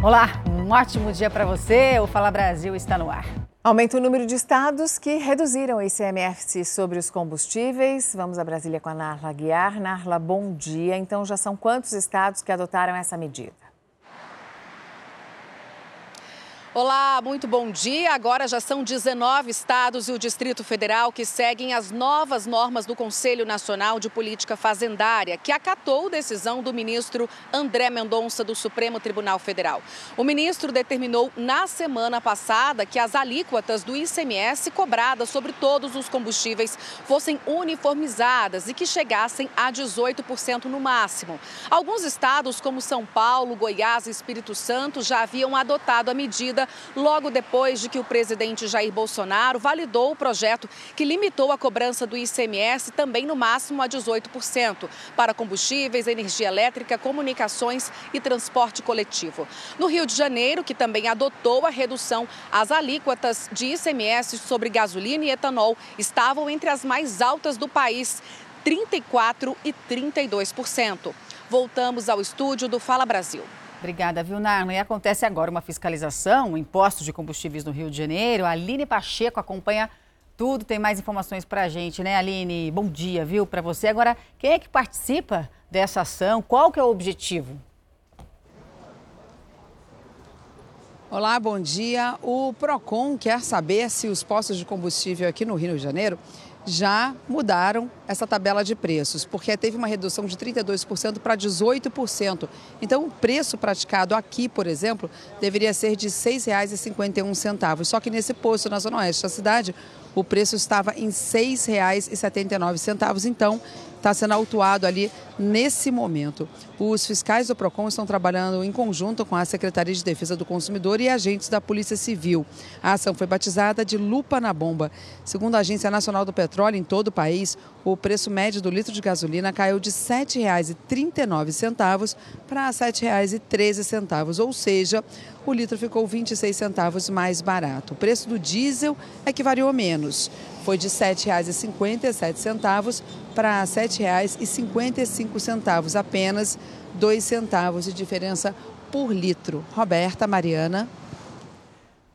Olá, um ótimo dia para você. O Fala Brasil está no ar. Aumenta o número de estados que reduziram o ICMS sobre os combustíveis. Vamos a Brasília com a Narla Guiar. Narla, bom dia. Então, já são quantos estados que adotaram essa medida? Olá, muito bom dia. Agora já são 19 estados e o Distrito Federal que seguem as novas normas do Conselho Nacional de Política Fazendária, que acatou decisão do ministro André Mendonça do Supremo Tribunal Federal. O ministro determinou na semana passada que as alíquotas do ICMS cobradas sobre todos os combustíveis fossem uniformizadas e que chegassem a 18% no máximo. Alguns estados, como São Paulo, Goiás e Espírito Santo, já haviam adotado a medida logo depois de que o presidente Jair Bolsonaro validou o projeto que limitou a cobrança do ICMS também no máximo a 18% para combustíveis, energia elétrica, comunicações e transporte coletivo. No Rio de Janeiro, que também adotou a redução, as alíquotas de ICMS sobre gasolina e etanol estavam entre as mais altas do país, 34 e 32%. Voltamos ao estúdio do Fala Brasil. Obrigada, viu, Narno? E acontece agora uma fiscalização, impostos de combustíveis no Rio de Janeiro. A Aline Pacheco acompanha tudo, tem mais informações para a gente, né, Aline? Bom dia, viu, para você. Agora, quem é que participa dessa ação? Qual que é o objetivo? Olá, bom dia. O PROCON quer saber se os postos de combustível aqui no Rio de Janeiro já mudaram essa tabela de preços, porque teve uma redução de 32% para 18%. Então, o preço praticado aqui, por exemplo, deveria ser de R$ 6,51. Só que nesse posto na Zona Oeste da cidade, o preço estava em R$ 6,79. Então, está sendo autuado ali nesse momento. Os fiscais do PROCON estão trabalhando em conjunto com a Secretaria de Defesa do Consumidor e agentes da Polícia Civil. A ação foi batizada de Lupa na Bomba. Segundo a Agência Nacional do Petróleo, em todo o país, o preço médio do litro de gasolina caiu de R$ 7,39 para R$ 7,13, ou seja, o litro ficou 26 centavos mais barato. O preço do diesel é que variou menos. Foi de R$ 7,57 para R$ 7,55, apenas dois centavos de diferença por litro. Roberta, Mariana.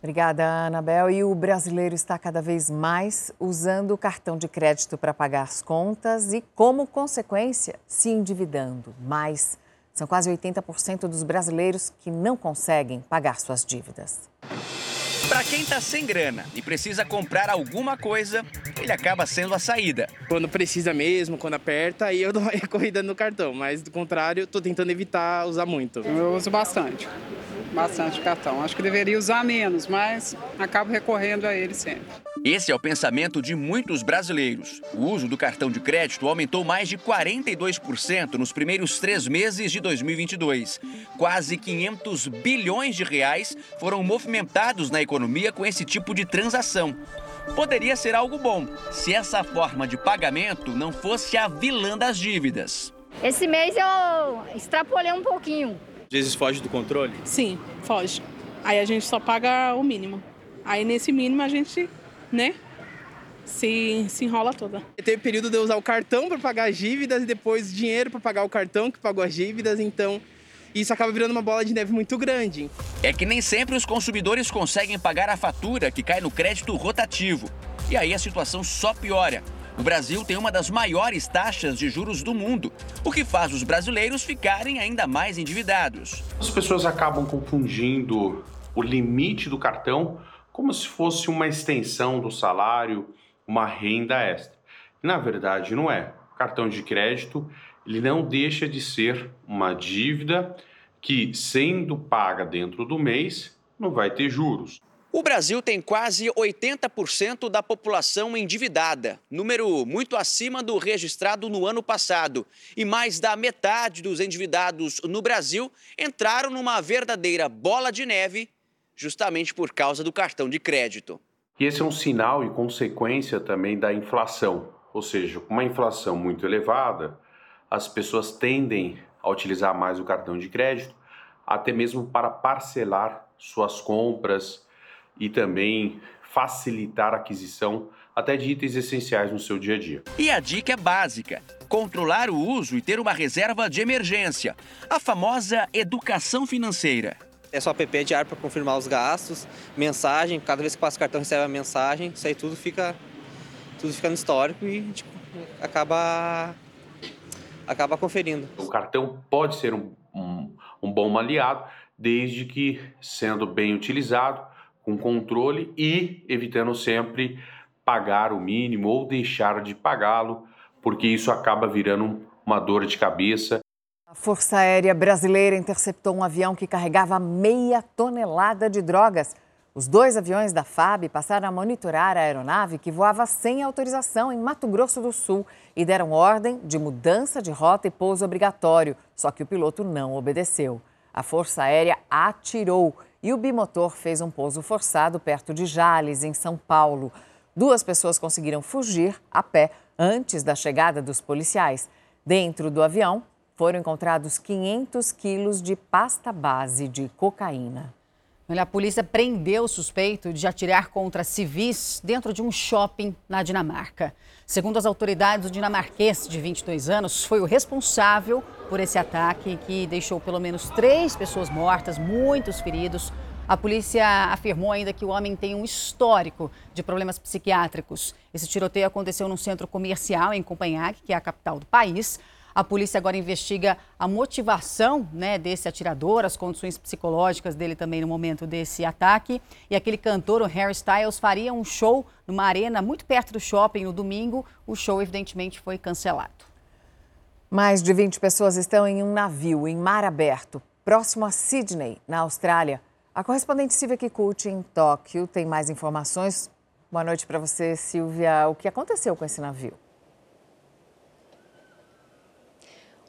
Obrigada, Anabel. E o brasileiro está cada vez mais usando o cartão de crédito para pagar as contas e, como consequência, se endividando mais. São quase 80% dos brasileiros que não conseguem pagar suas dívidas. Para quem está sem grana e precisa comprar alguma coisa, ele acaba sendo a saída. Quando precisa mesmo, quando aperta, aí eu dou uma corrida no cartão. Mas do contrário, estou tentando evitar usar muito. Eu uso bastante bastante cartão. Acho que deveria usar menos, mas acabo recorrendo a ele sempre. Esse é o pensamento de muitos brasileiros. O uso do cartão de crédito aumentou mais de 42% nos primeiros três meses de 2022. Quase 500 bilhões de reais foram movimentados na economia com esse tipo de transação. Poderia ser algo bom se essa forma de pagamento não fosse a vilã das dívidas. Esse mês eu extrapolei um pouquinho vezes foge do controle? Sim, foge. Aí a gente só paga o mínimo. Aí nesse mínimo a gente, né, se, se enrola toda. Teve período de eu usar o cartão para pagar as dívidas e depois dinheiro para pagar o cartão que pagou as dívidas, então isso acaba virando uma bola de neve muito grande. É que nem sempre os consumidores conseguem pagar a fatura que cai no crédito rotativo. E aí a situação só piora. O Brasil tem uma das maiores taxas de juros do mundo, o que faz os brasileiros ficarem ainda mais endividados. As pessoas acabam confundindo o limite do cartão como se fosse uma extensão do salário, uma renda extra. Na verdade, não é. O cartão de crédito ele não deixa de ser uma dívida que, sendo paga dentro do mês, não vai ter juros. O Brasil tem quase 80% da população endividada, número muito acima do registrado no ano passado. E mais da metade dos endividados no Brasil entraram numa verdadeira bola de neve, justamente por causa do cartão de crédito. E esse é um sinal e consequência também da inflação, ou seja, com uma inflação muito elevada, as pessoas tendem a utilizar mais o cartão de crédito, até mesmo para parcelar suas compras e também facilitar a aquisição até de itens essenciais no seu dia a dia. E a dica é básica: controlar o uso e ter uma reserva de emergência, a famosa educação financeira. É só app diário para confirmar os gastos, mensagem, cada vez que passa o cartão recebe a mensagem, isso aí tudo fica, tudo fica no histórico e tipo, acaba, acaba conferindo. O cartão pode ser um, um, um bom aliado, desde que sendo bem utilizado, com controle e evitando sempre pagar o mínimo ou deixar de pagá-lo, porque isso acaba virando uma dor de cabeça a Força Aérea Brasileira interceptou um avião que carregava meia tonelada de drogas. Os dois aviões da FAB passaram a monitorar a aeronave que voava sem autorização em Mato Grosso do Sul e deram ordem de mudança de rota e pouso obrigatório, só que o piloto não obedeceu. A Força Aérea atirou e o bimotor fez um pouso forçado perto de Jales, em São Paulo. Duas pessoas conseguiram fugir a pé antes da chegada dos policiais. Dentro do avião foram encontrados 500 quilos de pasta base de cocaína. A polícia prendeu o suspeito de atirar contra civis dentro de um shopping na Dinamarca. Segundo as autoridades, o dinamarquês de 22 anos foi o responsável por esse ataque que deixou pelo menos três pessoas mortas, muitos feridos. A polícia afirmou ainda que o homem tem um histórico de problemas psiquiátricos. Esse tiroteio aconteceu num centro comercial em Copenhague, que é a capital do país. A polícia agora investiga a motivação né, desse atirador, as condições psicológicas dele também no momento desse ataque. E aquele cantor, o Harry Styles, faria um show numa arena muito perto do shopping no domingo. O show, evidentemente, foi cancelado. Mais de 20 pessoas estão em um navio em mar aberto, próximo a Sydney, na Austrália. A correspondente Silvia Kikuchi, em Tóquio, tem mais informações. Boa noite para você, Silvia. O que aconteceu com esse navio?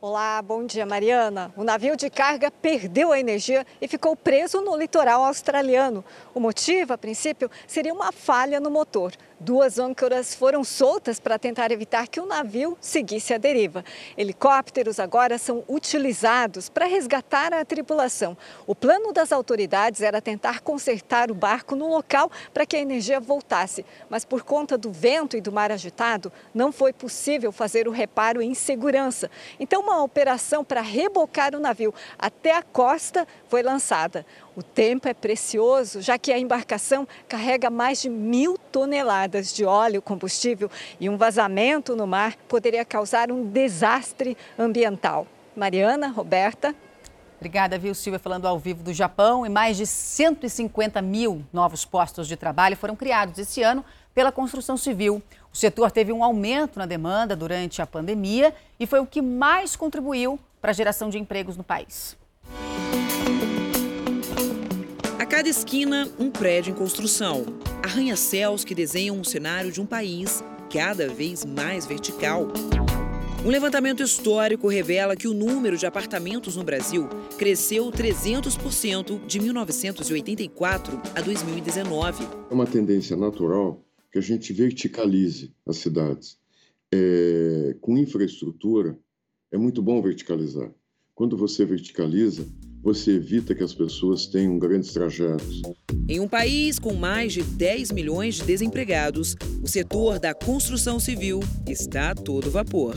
Olá, bom dia, Mariana. O navio de carga perdeu a energia e ficou preso no litoral australiano. O motivo, a princípio, seria uma falha no motor. Duas âncoras foram soltas para tentar evitar que o navio seguisse a deriva. Helicópteros agora são utilizados para resgatar a tripulação. O plano das autoridades era tentar consertar o barco no local para que a energia voltasse, mas por conta do vento e do mar agitado, não foi possível fazer o reparo em segurança. Então, uma operação para rebocar o navio até a costa foi lançada. O tempo é precioso, já que a embarcação carrega mais de mil toneladas de óleo combustível e um vazamento no mar poderia causar um desastre ambiental. Mariana, Roberta. Obrigada, viu, Silvia, falando ao vivo do Japão. E mais de 150 mil novos postos de trabalho foram criados esse ano pela construção civil. O setor teve um aumento na demanda durante a pandemia e foi o que mais contribuiu para a geração de empregos no país. Cada esquina, um prédio em construção. Arranha-céus que desenham um cenário de um país cada vez mais vertical. Um levantamento histórico revela que o número de apartamentos no Brasil cresceu 300% de 1984 a 2019. É uma tendência natural que a gente verticalize as cidades. É, com infraestrutura, é muito bom verticalizar. Quando você verticaliza, você evita que as pessoas tenham grandes trajetos. Em um país com mais de 10 milhões de desempregados, o setor da construção civil está a todo vapor.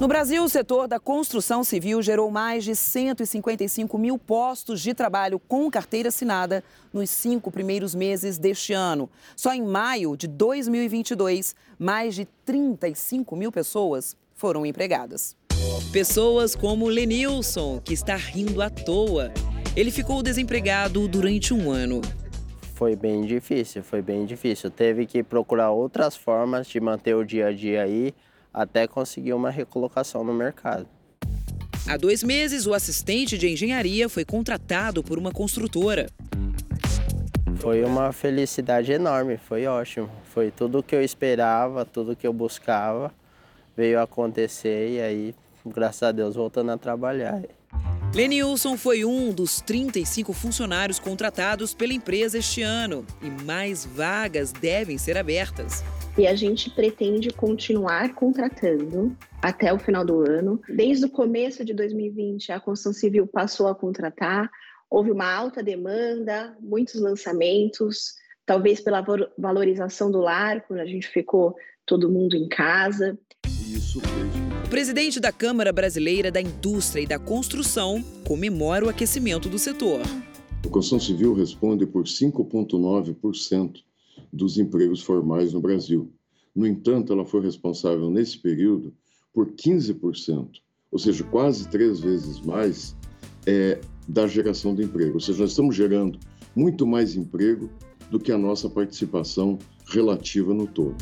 No Brasil, o setor da construção civil gerou mais de 155 mil postos de trabalho com carteira assinada nos cinco primeiros meses deste ano. Só em maio de 2022, mais de 35 mil pessoas foram empregadas. Pessoas como Lenilson, que está rindo à toa. Ele ficou desempregado durante um ano. Foi bem difícil, foi bem difícil. Teve que procurar outras formas de manter o dia a dia aí até conseguir uma recolocação no mercado. Há dois meses, o assistente de engenharia foi contratado por uma construtora. Foi uma felicidade enorme, foi ótimo. Foi tudo o que eu esperava, tudo o que eu buscava veio acontecer e aí graças a Deus, voltando a trabalhar. Lenilson foi um dos 35 funcionários contratados pela empresa este ano e mais vagas devem ser abertas. E a gente pretende continuar contratando até o final do ano. Desde o começo de 2020, a construção civil passou a contratar, houve uma alta demanda, muitos lançamentos, talvez pela valorização do lar, quando a gente ficou todo mundo em casa. Presidente da Câmara Brasileira da Indústria e da Construção comemora o aquecimento do setor. A construção civil responde por 5,9% dos empregos formais no Brasil. No entanto, ela foi responsável nesse período por 15%, ou seja, quase três vezes mais é, da geração de emprego. Ou seja, nós estamos gerando muito mais emprego do que a nossa participação relativa no todo.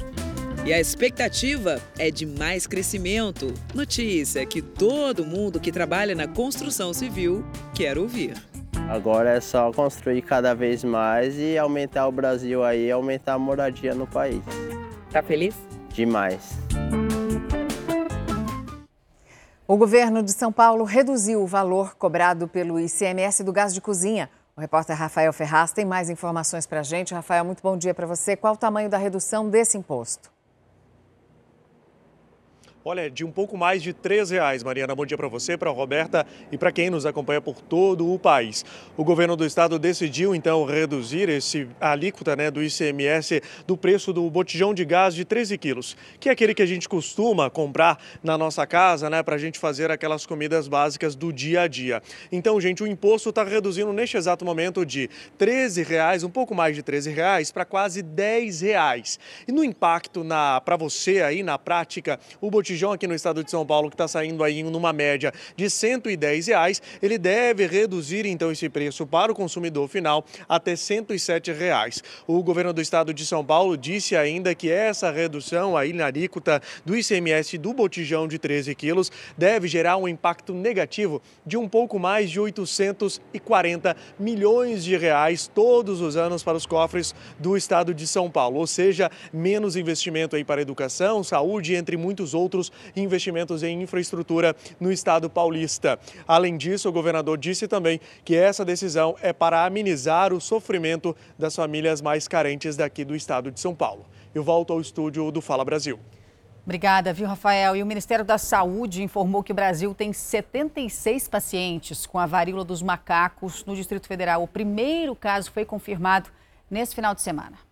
E a expectativa é de mais crescimento. Notícia que todo mundo que trabalha na construção civil quer ouvir. Agora é só construir cada vez mais e aumentar o Brasil aí, aumentar a moradia no país. Tá feliz? Demais. O governo de São Paulo reduziu o valor cobrado pelo ICMS do gás de cozinha. O repórter Rafael Ferraz tem mais informações para a gente. Rafael, muito bom dia para você. Qual o tamanho da redução desse imposto? Olha, de um pouco mais de R$ reais. Mariana, bom dia para você, para a Roberta e para quem nos acompanha por todo o país. O governo do estado decidiu então reduzir esse alíquota né, do ICMS do preço do botijão de gás de 13 quilos, que é aquele que a gente costuma comprar na nossa casa, né, para a gente fazer aquelas comidas básicas do dia a dia. Então, gente, o imposto está reduzindo neste exato momento de R$ reais, um pouco mais de R$ reais, para quase R$ reais. E no impacto para você aí na prática, o botijão aqui no estado de São Paulo, que está saindo aí numa média de 110 reais, ele deve reduzir então esse preço para o consumidor final até 107 reais. O governo do estado de São Paulo disse ainda que essa redução aí na alíquota do ICMS do botijão de 13 quilos deve gerar um impacto negativo de um pouco mais de 840 milhões de reais todos os anos para os cofres do estado de São Paulo, ou seja, menos investimento aí para educação, saúde, entre muitos outros investimentos em infraestrutura no estado paulista. Além disso, o governador disse também que essa decisão é para amenizar o sofrimento das famílias mais carentes daqui do estado de São Paulo. Eu volto ao estúdio do Fala Brasil. Obrigada, viu, Rafael? E o Ministério da Saúde informou que o Brasil tem 76 pacientes com a varíola dos macacos no Distrito Federal. O primeiro caso foi confirmado nesse final de semana.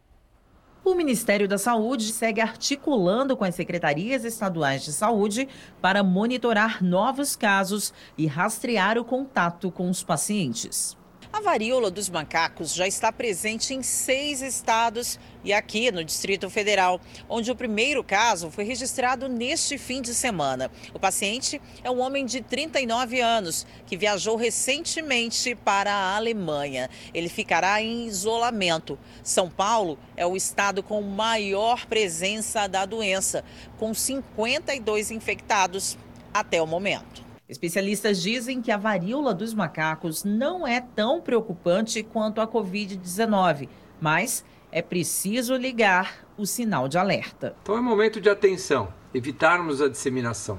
O Ministério da Saúde segue articulando com as secretarias estaduais de saúde para monitorar novos casos e rastrear o contato com os pacientes. A varíola dos macacos já está presente em seis estados e aqui no Distrito Federal, onde o primeiro caso foi registrado neste fim de semana. O paciente é um homem de 39 anos que viajou recentemente para a Alemanha. Ele ficará em isolamento. São Paulo é o estado com maior presença da doença, com 52 infectados até o momento. Especialistas dizem que a varíola dos macacos não é tão preocupante quanto a Covid-19, mas é preciso ligar o sinal de alerta. Então é momento de atenção, evitarmos a disseminação.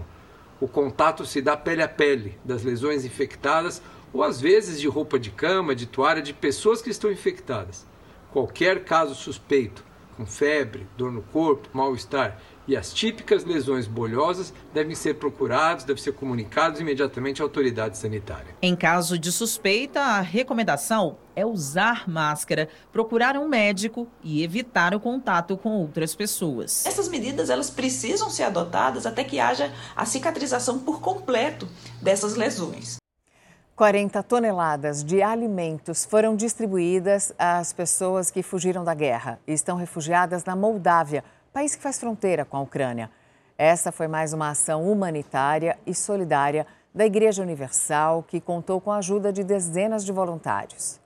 O contato se dá pele a pele das lesões infectadas ou às vezes de roupa de cama, de toalha de pessoas que estão infectadas. Qualquer caso suspeito, com febre, dor no corpo, mal-estar e as típicas lesões bolhosas devem ser procurados, devem ser comunicados imediatamente à autoridade sanitária. Em caso de suspeita, a recomendação é usar máscara, procurar um médico e evitar o contato com outras pessoas. Essas medidas elas precisam ser adotadas até que haja a cicatrização por completo dessas lesões. 40 toneladas de alimentos foram distribuídas às pessoas que fugiram da guerra e estão refugiadas na Moldávia país que faz fronteira com a Ucrânia. Essa foi mais uma ação humanitária e solidária da Igreja Universal, que contou com a ajuda de dezenas de voluntários.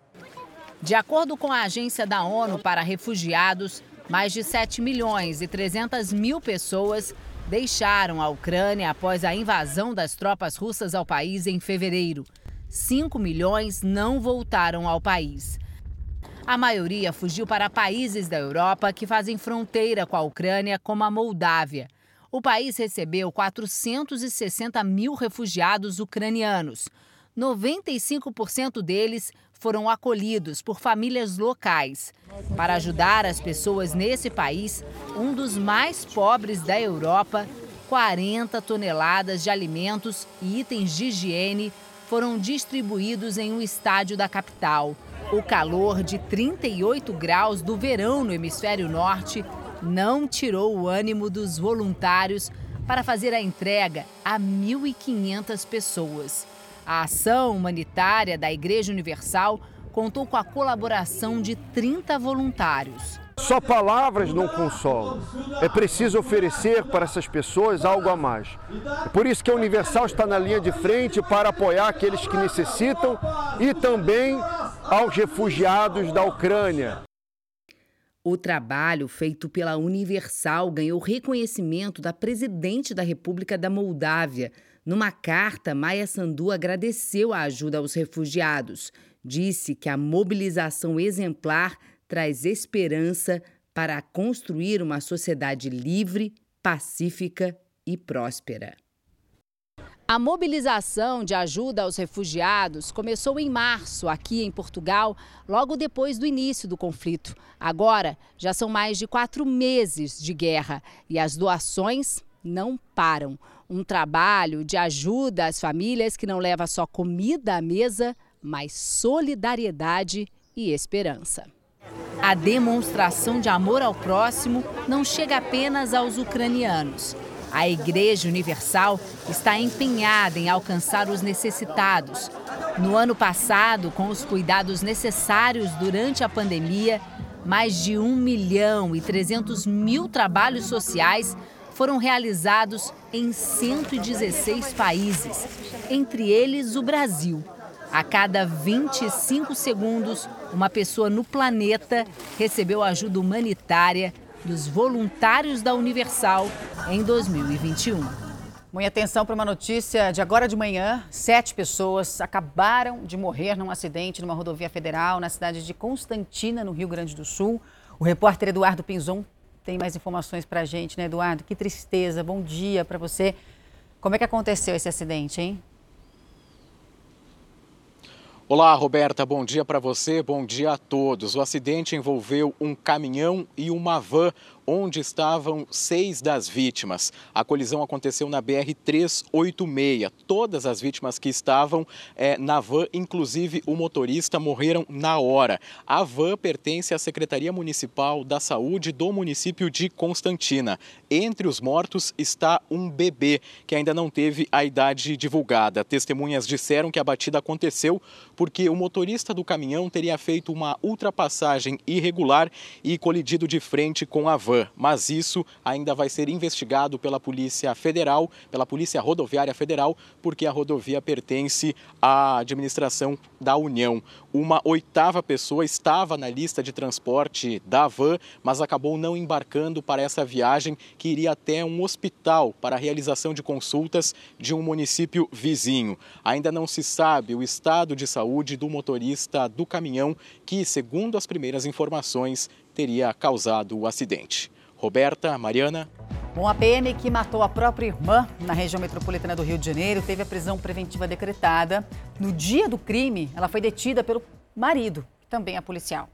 De acordo com a Agência da ONU para Refugiados, mais de 7 milhões e 300 mil pessoas deixaram a Ucrânia após a invasão das tropas russas ao país em fevereiro. 5 milhões não voltaram ao país. A maioria fugiu para países da Europa que fazem fronteira com a Ucrânia, como a Moldávia. O país recebeu 460 mil refugiados ucranianos. 95% deles foram acolhidos por famílias locais. Para ajudar as pessoas nesse país, um dos mais pobres da Europa, 40 toneladas de alimentos e itens de higiene foram distribuídos em um estádio da capital. O calor de 38 graus do verão no hemisfério norte não tirou o ânimo dos voluntários para fazer a entrega a 1.500 pessoas. A ação humanitária da Igreja Universal contou com a colaboração de 30 voluntários. Só palavras não consolam. É preciso oferecer para essas pessoas algo a mais. É por isso que a Universal está na linha de frente para apoiar aqueles que necessitam e também aos refugiados da Ucrânia. O trabalho feito pela Universal ganhou reconhecimento da presidente da República da Moldávia. Numa carta, Maia Sandu agradeceu a ajuda aos refugiados. Disse que a mobilização exemplar traz esperança para construir uma sociedade livre, pacífica e próspera. A mobilização de ajuda aos refugiados começou em março, aqui em Portugal, logo depois do início do conflito. Agora, já são mais de quatro meses de guerra e as doações não param. Um trabalho de ajuda às famílias que não leva só comida à mesa, mas solidariedade e esperança. A demonstração de amor ao próximo não chega apenas aos ucranianos. A Igreja Universal está empenhada em alcançar os necessitados. No ano passado, com os cuidados necessários durante a pandemia, mais de 1 milhão e 300 mil trabalhos sociais foram realizados em 116 países, entre eles o Brasil. A cada 25 segundos, uma pessoa no planeta recebeu ajuda humanitária dos voluntários da Universal em 2021. Muita atenção para uma notícia de agora de manhã. Sete pessoas acabaram de morrer num acidente numa rodovia federal na cidade de Constantina, no Rio Grande do Sul. O repórter Eduardo Pinzon tem mais informações para a gente, né, Eduardo? Que tristeza. Bom dia para você. Como é que aconteceu esse acidente, hein? Olá, Roberta, bom dia para você, bom dia a todos. O acidente envolveu um caminhão e uma van onde estavam seis das vítimas. A colisão aconteceu na BR-386. Todas as vítimas que estavam é, na van, inclusive o motorista, morreram na hora. A van pertence à Secretaria Municipal da Saúde do município de Constantina. Entre os mortos está um bebê que ainda não teve a idade divulgada. Testemunhas disseram que a batida aconteceu porque o motorista do caminhão teria feito uma ultrapassagem irregular e colidido de frente com a van van, mas isso ainda vai ser investigado pela Polícia Federal, pela Polícia Rodoviária Federal, porque a rodovia pertence à administração da União. Uma oitava pessoa estava na lista de transporte da van, mas acabou não embarcando para essa viagem que iria até um hospital para a realização de consultas de um município vizinho. Ainda não se sabe o estado de saúde do motorista do caminhão que, segundo as primeiras informações, teria causado o acidente. Roberta, Mariana. Bom, a PM que matou a própria irmã na região metropolitana do Rio de Janeiro teve a prisão preventiva decretada. No dia do crime, ela foi detida pelo marido, que também é policial.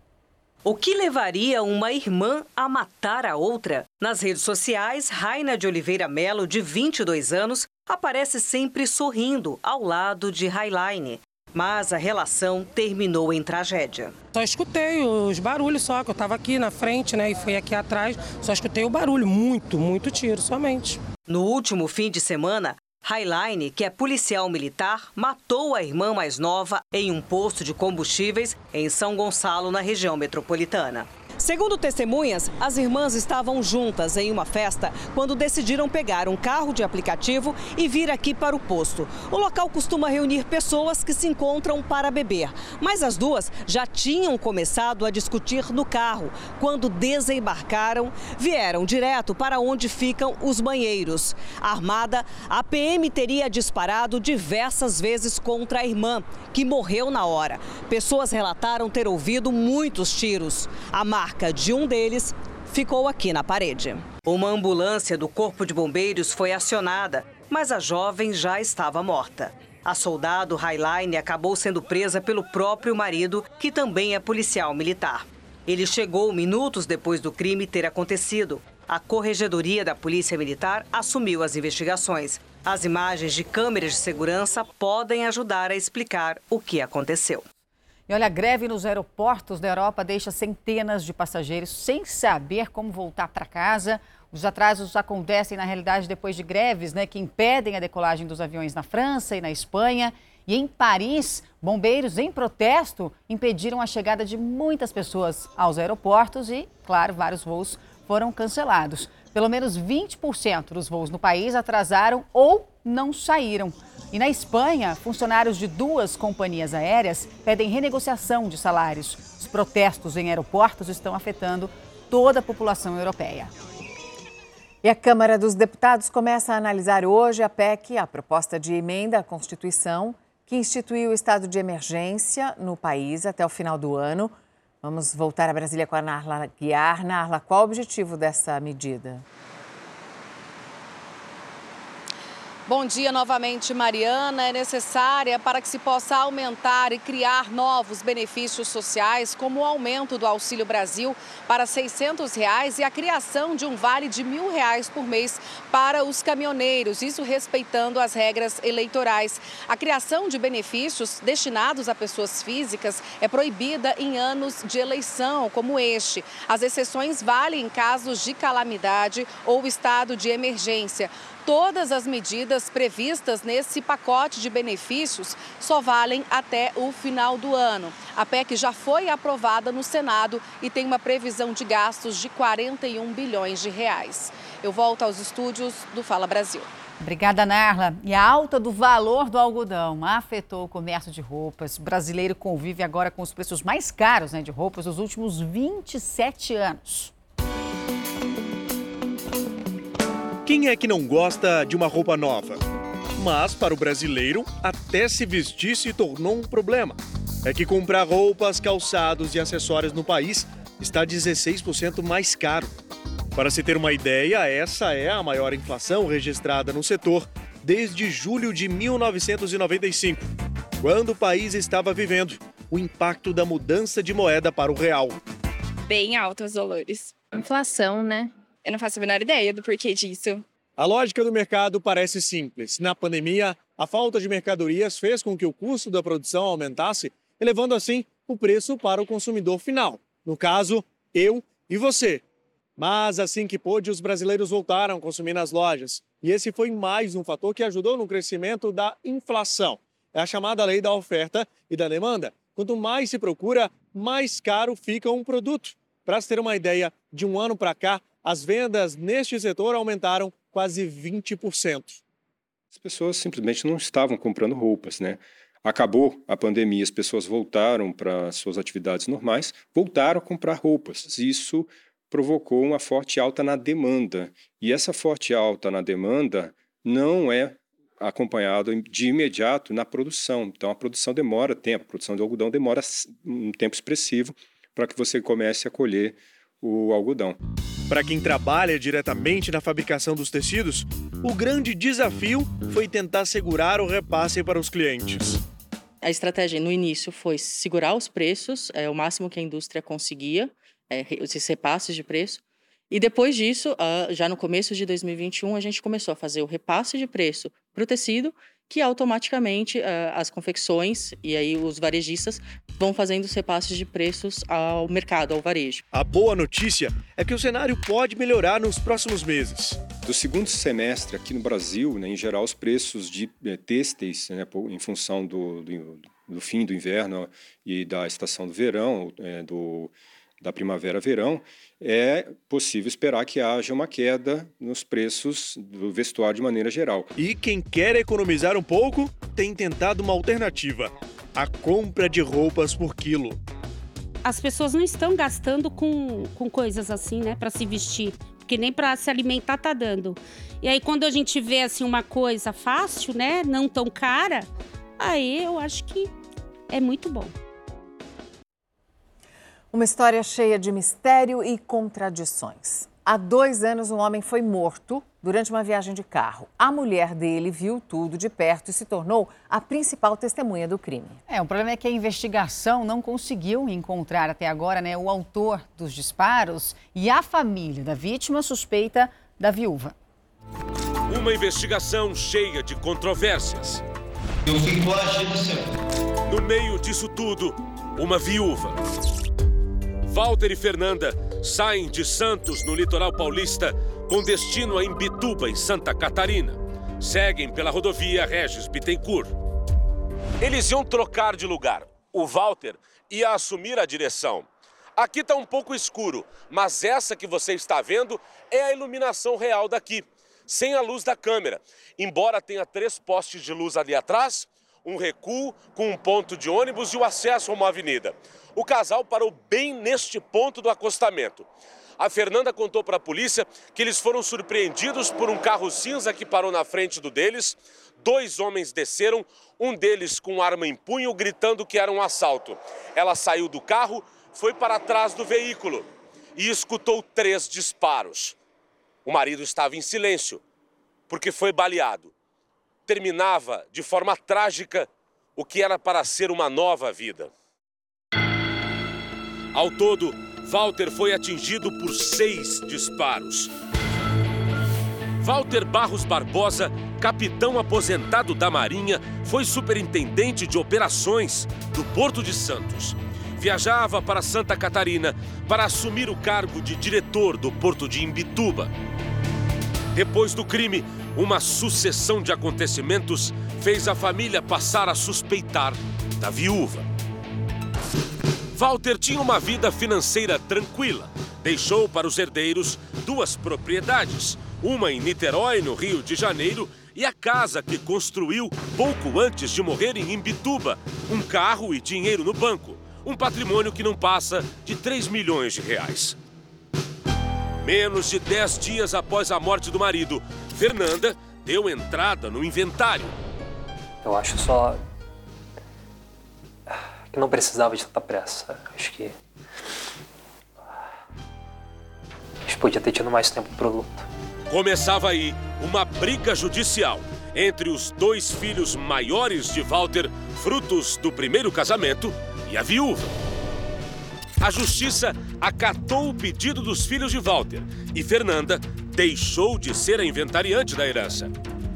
O que levaria uma irmã a matar a outra? Nas redes sociais, Raina de Oliveira Melo, de 22 anos, aparece sempre sorrindo ao lado de Highline. Mas a relação terminou em tragédia. Só escutei os barulhos só, que eu estava aqui na frente, né, e fui aqui atrás, só escutei o barulho, muito, muito tiro somente. No último fim de semana, Highline, que é policial militar, matou a irmã mais nova em um posto de combustíveis em São Gonçalo, na região metropolitana. Segundo testemunhas, as irmãs estavam juntas em uma festa quando decidiram pegar um carro de aplicativo e vir aqui para o posto. O local costuma reunir pessoas que se encontram para beber, mas as duas já tinham começado a discutir no carro. Quando desembarcaram, vieram direto para onde ficam os banheiros. Armada, a PM teria disparado diversas vezes contra a irmã, que morreu na hora. Pessoas relataram ter ouvido muitos tiros. A marca de um deles ficou aqui na parede. Uma ambulância do Corpo de Bombeiros foi acionada, mas a jovem já estava morta. A soldado Highline acabou sendo presa pelo próprio marido, que também é policial militar. Ele chegou minutos depois do crime ter acontecido. A Corregedoria da Polícia Militar assumiu as investigações. As imagens de câmeras de segurança podem ajudar a explicar o que aconteceu. E olha, a greve nos aeroportos da Europa deixa centenas de passageiros sem saber como voltar para casa. Os atrasos acontecem, na realidade, depois de greves né, que impedem a decolagem dos aviões na França e na Espanha. E em Paris, bombeiros em protesto impediram a chegada de muitas pessoas aos aeroportos e, claro, vários voos foram cancelados. Pelo menos 20% dos voos no país atrasaram ou não saíram. E na Espanha, funcionários de duas companhias aéreas pedem renegociação de salários. Os protestos em aeroportos estão afetando toda a população europeia. E a Câmara dos Deputados começa a analisar hoje a PEC, a proposta de emenda à Constituição, que instituiu o estado de emergência no país até o final do ano. Vamos voltar a Brasília com a Narla Guiar. Narla, qual o objetivo dessa medida? Bom dia novamente, Mariana. É necessária para que se possa aumentar e criar novos benefícios sociais, como o aumento do Auxílio Brasil para 600 reais e a criação de um vale de mil reais por mês para os caminhoneiros, isso respeitando as regras eleitorais. A criação de benefícios destinados a pessoas físicas é proibida em anos de eleição, como este. As exceções valem em casos de calamidade ou estado de emergência todas as medidas previstas nesse pacote de benefícios só valem até o final do ano. A PEC já foi aprovada no Senado e tem uma previsão de gastos de 41 bilhões de reais. Eu volto aos estúdios do Fala Brasil. Obrigada, Narla. E a alta do valor do algodão afetou o comércio de roupas. O brasileiro convive agora com os preços mais caros né, de roupas dos últimos 27 anos. Quem é que não gosta de uma roupa nova? Mas para o brasileiro, até se vestir se tornou um problema. É que comprar roupas, calçados e acessórios no país está 16% mais caro. Para se ter uma ideia, essa é a maior inflação registrada no setor desde julho de 1995, quando o país estava vivendo o impacto da mudança de moeda para o real. Bem altos valores. Inflação, né? Eu não faço a menor ideia do porquê disso. A lógica do mercado parece simples. Na pandemia, a falta de mercadorias fez com que o custo da produção aumentasse, elevando assim o preço para o consumidor final. No caso, eu e você. Mas assim que pôde, os brasileiros voltaram a consumir nas lojas. E esse foi mais um fator que ajudou no crescimento da inflação. É a chamada lei da oferta e da demanda. Quanto mais se procura, mais caro fica um produto. Para se ter uma ideia, de um ano para cá, as vendas neste setor aumentaram quase 20%. As pessoas simplesmente não estavam comprando roupas, né? Acabou a pandemia, as pessoas voltaram para suas atividades normais, voltaram a comprar roupas. Isso provocou uma forte alta na demanda. E essa forte alta na demanda não é acompanhado de imediato na produção. Então a produção demora tempo, a produção de algodão demora um tempo expressivo para que você comece a colher o algodão. Para quem trabalha diretamente na fabricação dos tecidos, o grande desafio foi tentar segurar o repasse para os clientes. A estratégia no início foi segurar os preços, é, o máximo que a indústria conseguia, é, esses repasses de preço. E depois disso, uh, já no começo de 2021, a gente começou a fazer o repasse de preço para o tecido que automaticamente uh, as confecções e aí os varejistas vão fazendo os repasses de preços ao mercado, ao varejo. A boa notícia é que o cenário pode melhorar nos próximos meses. Do segundo semestre aqui no Brasil, né, em geral, os preços de eh, têxteis, né, em função do, do, do, fim do inverno e da estação do verão, eh, do da primavera-verão, é possível esperar que haja uma queda nos preços do vestuário de maneira geral. E quem quer economizar um pouco tem tentado uma alternativa: a compra de roupas por quilo. As pessoas não estão gastando com, com coisas assim, né, para se vestir, porque nem para se alimentar tá dando. E aí quando a gente vê assim uma coisa fácil, né, não tão cara, aí eu acho que é muito bom. Uma história cheia de mistério e contradições. Há dois anos, um homem foi morto durante uma viagem de carro. A mulher dele viu tudo de perto e se tornou a principal testemunha do crime. É, o problema é que a investigação não conseguiu encontrar até agora né, o autor dos disparos e a família da vítima suspeita da viúva. Uma investigação cheia de controvérsias. Eu fico agindo, senhor. No meio disso tudo, uma viúva Walter e Fernanda saem de Santos, no litoral paulista, com destino a Imbituba, em Santa Catarina. Seguem pela rodovia Regis Bittencourt. Eles iam trocar de lugar. O Walter ia assumir a direção. Aqui está um pouco escuro, mas essa que você está vendo é a iluminação real daqui, sem a luz da câmera. Embora tenha três postes de luz ali atrás, um recuo com um ponto de ônibus e o acesso a uma avenida. O casal parou bem neste ponto do acostamento. A Fernanda contou para a polícia que eles foram surpreendidos por um carro cinza que parou na frente do deles. Dois homens desceram, um deles com arma em punho, gritando que era um assalto. Ela saiu do carro, foi para trás do veículo e escutou três disparos. O marido estava em silêncio, porque foi baleado. Terminava de forma trágica o que era para ser uma nova vida. Ao todo, Walter foi atingido por seis disparos. Walter Barros Barbosa, capitão aposentado da Marinha, foi superintendente de operações do Porto de Santos viajava para Santa Catarina para assumir o cargo de diretor do porto de Imbituba. Depois do crime, uma sucessão de acontecimentos fez a família passar a suspeitar da viúva. Walter tinha uma vida financeira tranquila. Deixou para os herdeiros duas propriedades, uma em Niterói, no Rio de Janeiro, e a casa que construiu pouco antes de morrer em Imbituba, um carro e dinheiro no banco um patrimônio que não passa de 3 milhões de reais. Menos de 10 dias após a morte do marido, Fernanda deu entrada no inventário. Eu acho só não precisava de tanta pressa. Acho que a gente podia ter tido mais tempo para o luto. Começava aí uma briga judicial entre os dois filhos maiores de Walter, frutos do primeiro casamento, e a viúva. A justiça acatou o pedido dos filhos de Walter e Fernanda deixou de ser a inventariante da herança.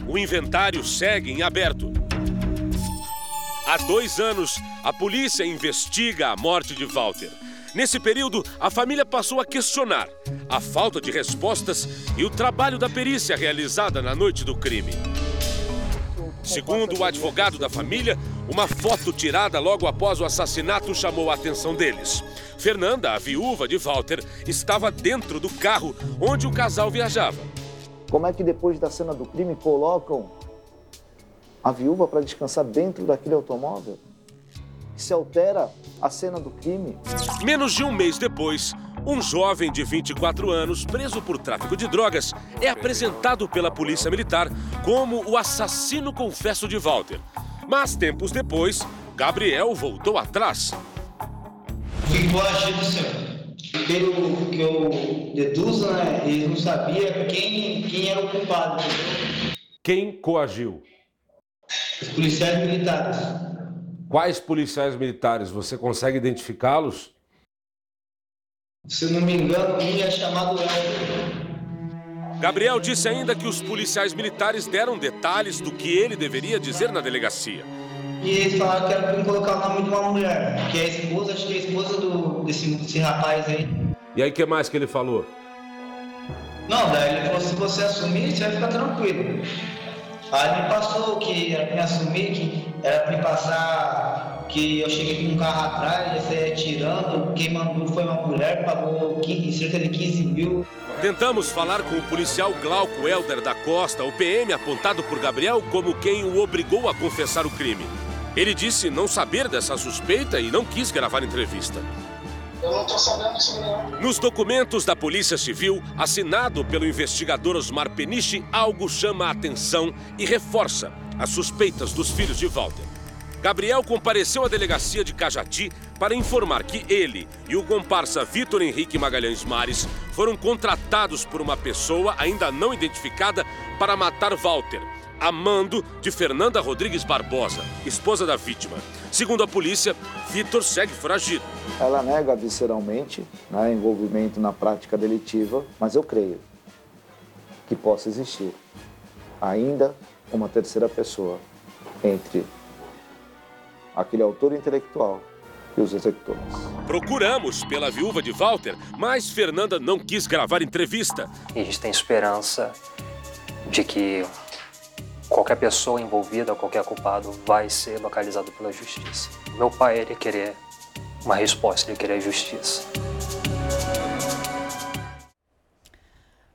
O inventário segue em aberto. Há dois anos, a polícia investiga a morte de Walter. Nesse período, a família passou a questionar a falta de respostas e o trabalho da perícia realizada na noite do crime. Segundo o advogado da família, uma foto tirada logo após o assassinato chamou a atenção deles. Fernanda, a viúva de Walter, estava dentro do carro onde o casal viajava. Como é que depois da cena do crime colocam a viúva para descansar dentro daquele automóvel? Se altera a cena do crime. Menos de um mês depois, um jovem de 24 anos, preso por tráfico de drogas, é apresentado pela Polícia Militar como o assassino confesso de Walter. Mas tempos depois, Gabriel voltou atrás. Ficou agido, senhor. Pelo que eu deduzo, né, ele não sabia quem, quem era o culpado. Quem coagiu? Os policiais militares. Quais policiais militares? Você consegue identificá-los? Se não me engano, um é chamado Gabriel disse ainda que os policiais militares deram detalhes do que ele deveria dizer na delegacia. E eles falaram que era para colocar o nome de uma mulher, que é a esposa, acho que é a esposa do, desse, desse rapaz aí. E aí, o que mais que ele falou? Não, daí ele falou: se você assumir, você vai ficar tranquilo. Aí me passou que era para me assumir, que era para me passar que eu cheguei com um carro atrás, já saí atirando, quem mandou foi uma mulher, pagou 15, cerca de 15 mil. Tentamos falar com o policial Glauco Helder da Costa, o PM apontado por Gabriel como quem o obrigou a confessar o crime. Ele disse não saber dessa suspeita e não quis gravar entrevista. Eu não sabendo não. Nos documentos da Polícia Civil, assinado pelo investigador Osmar Peniche, algo chama a atenção e reforça as suspeitas dos filhos de Walter. Gabriel compareceu à delegacia de Cajati para informar que ele e o comparsa Vitor Henrique Magalhães Mares foram contratados por uma pessoa ainda não identificada para matar Walter, amando de Fernanda Rodrigues Barbosa, esposa da vítima. Segundo a polícia, Vitor segue foragido. Ela nega visceralmente né, envolvimento na prática delitiva, mas eu creio que possa existir ainda uma terceira pessoa entre aquele autor intelectual e os executores. Procuramos pela viúva de Walter, mas Fernanda não quis gravar entrevista. E a gente tem esperança de que qualquer pessoa envolvida, qualquer culpado, vai ser localizado pela justiça. Meu pai, ele querer uma resposta, ele querer justiça.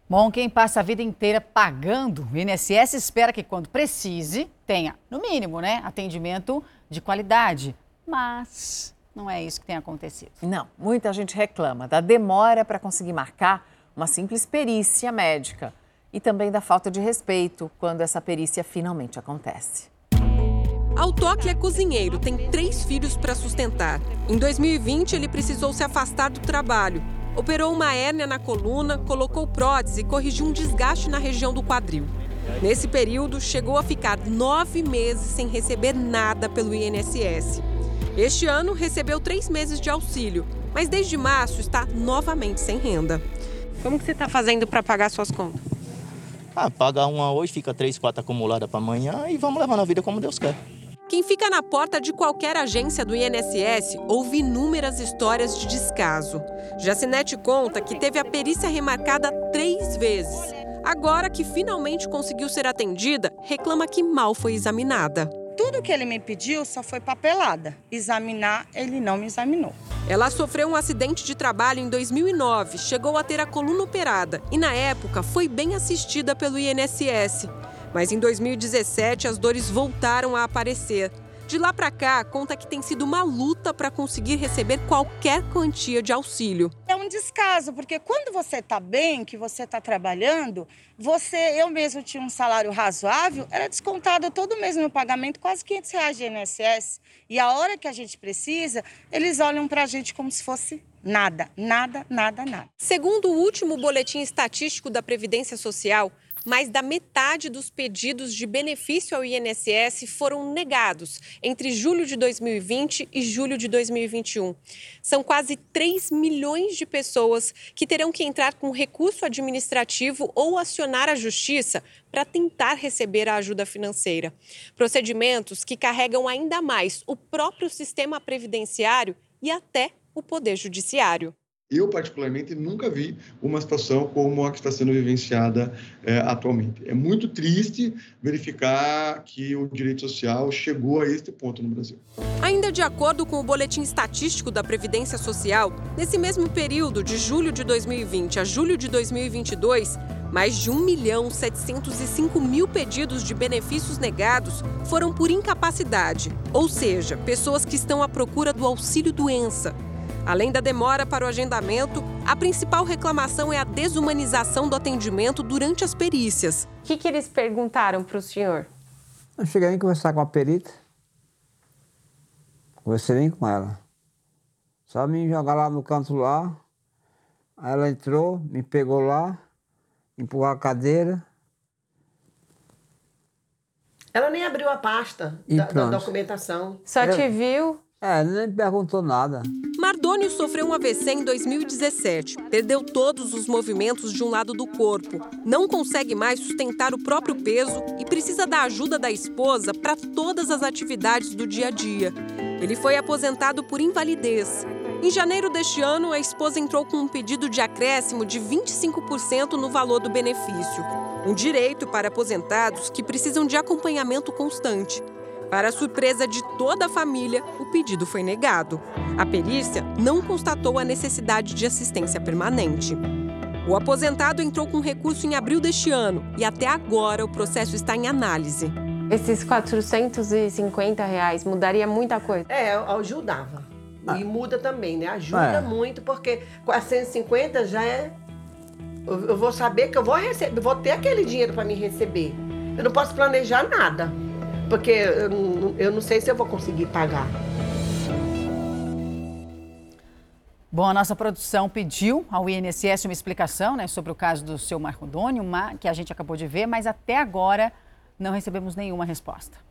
Bom, quem passa a vida inteira pagando o INSS espera que quando precise tenha, no mínimo, né, atendimento de qualidade. Mas não é isso que tem acontecido. Não, muita gente reclama da demora para conseguir marcar uma simples perícia médica e também da falta de respeito quando essa perícia finalmente acontece. Altoque é cozinheiro, tem três filhos para sustentar. Em 2020, ele precisou se afastar do trabalho operou uma hérnia na coluna, colocou prótese e corrigiu um desgaste na região do quadril. Nesse período, chegou a ficar nove meses sem receber nada pelo INSS. Este ano, recebeu três meses de auxílio, mas desde março está novamente sem renda. Como que você está fazendo para pagar suas contas? Ah, paga uma hoje, fica três, quatro acumuladas para amanhã e vamos levando a vida como Deus quer. Quem fica na porta de qualquer agência do INSS ouve inúmeras histórias de descaso. Jacinete conta que teve a perícia remarcada três vezes. Agora que finalmente conseguiu ser atendida, reclama que mal foi examinada. Tudo que ele me pediu só foi papelada. Examinar, ele não me examinou. Ela sofreu um acidente de trabalho em 2009, chegou a ter a coluna operada e, na época, foi bem assistida pelo INSS. Mas em 2017 as dores voltaram a aparecer. De lá para cá, conta que tem sido uma luta para conseguir receber qualquer quantia de auxílio. É um descaso, porque quando você está bem, que você está trabalhando, você, eu mesmo tinha um salário razoável, era descontado todo mês no pagamento quase 500 reais de INSS. E a hora que a gente precisa, eles olham para a gente como se fosse nada, nada, nada, nada. Segundo o último boletim estatístico da Previdência Social, mais da metade dos pedidos de benefício ao INSS foram negados entre julho de 2020 e julho de 2021. São quase 3 milhões de pessoas que terão que entrar com recurso administrativo ou acionar a justiça para tentar receber a ajuda financeira. Procedimentos que carregam ainda mais o próprio sistema previdenciário e até o Poder Judiciário. Eu, particularmente, nunca vi uma situação como a que está sendo vivenciada é, atualmente. É muito triste verificar que o direito social chegou a este ponto no Brasil. Ainda de acordo com o Boletim Estatístico da Previdência Social, nesse mesmo período, de julho de 2020 a julho de 2022, mais de 1 milhão 705 mil pedidos de benefícios negados foram por incapacidade, ou seja, pessoas que estão à procura do auxílio-doença Além da demora para o agendamento, a principal reclamação é a desumanização do atendimento durante as perícias. O que, que eles perguntaram para o senhor? Eu cheguei a conversar com a perita. Conversei nem com ela. Só me jogar lá no canto lá. Aí ela entrou, me pegou lá, empurrou a cadeira. Ela nem abriu a pasta da, da, documentação. Só Eu... te viu? É, nem perguntou nada. Mardônio sofreu um AVC em 2017. Perdeu todos os movimentos de um lado do corpo. Não consegue mais sustentar o próprio peso e precisa da ajuda da esposa para todas as atividades do dia a dia. Ele foi aposentado por invalidez. Em janeiro deste ano, a esposa entrou com um pedido de acréscimo de 25% no valor do benefício. Um direito para aposentados que precisam de acompanhamento constante. Para surpresa de toda a família, o pedido foi negado. A perícia não constatou a necessidade de assistência permanente. O aposentado entrou com recurso em abril deste ano e até agora o processo está em análise. Esses 450 reais mudaria muita coisa? É, ajudava. Ah. E muda também, né? Ajuda é. muito, porque 450 já é. Eu vou saber que eu vou receber, vou ter aquele dinheiro para me receber. Eu não posso planejar nada porque eu, não sei se eu vou conseguir pagar. Bom, a nossa produção pediu ao INSS uma explicação né, sobre o caso do seu Marco uma que a gente acabou de ver, mas até agora não recebemos nenhuma resposta.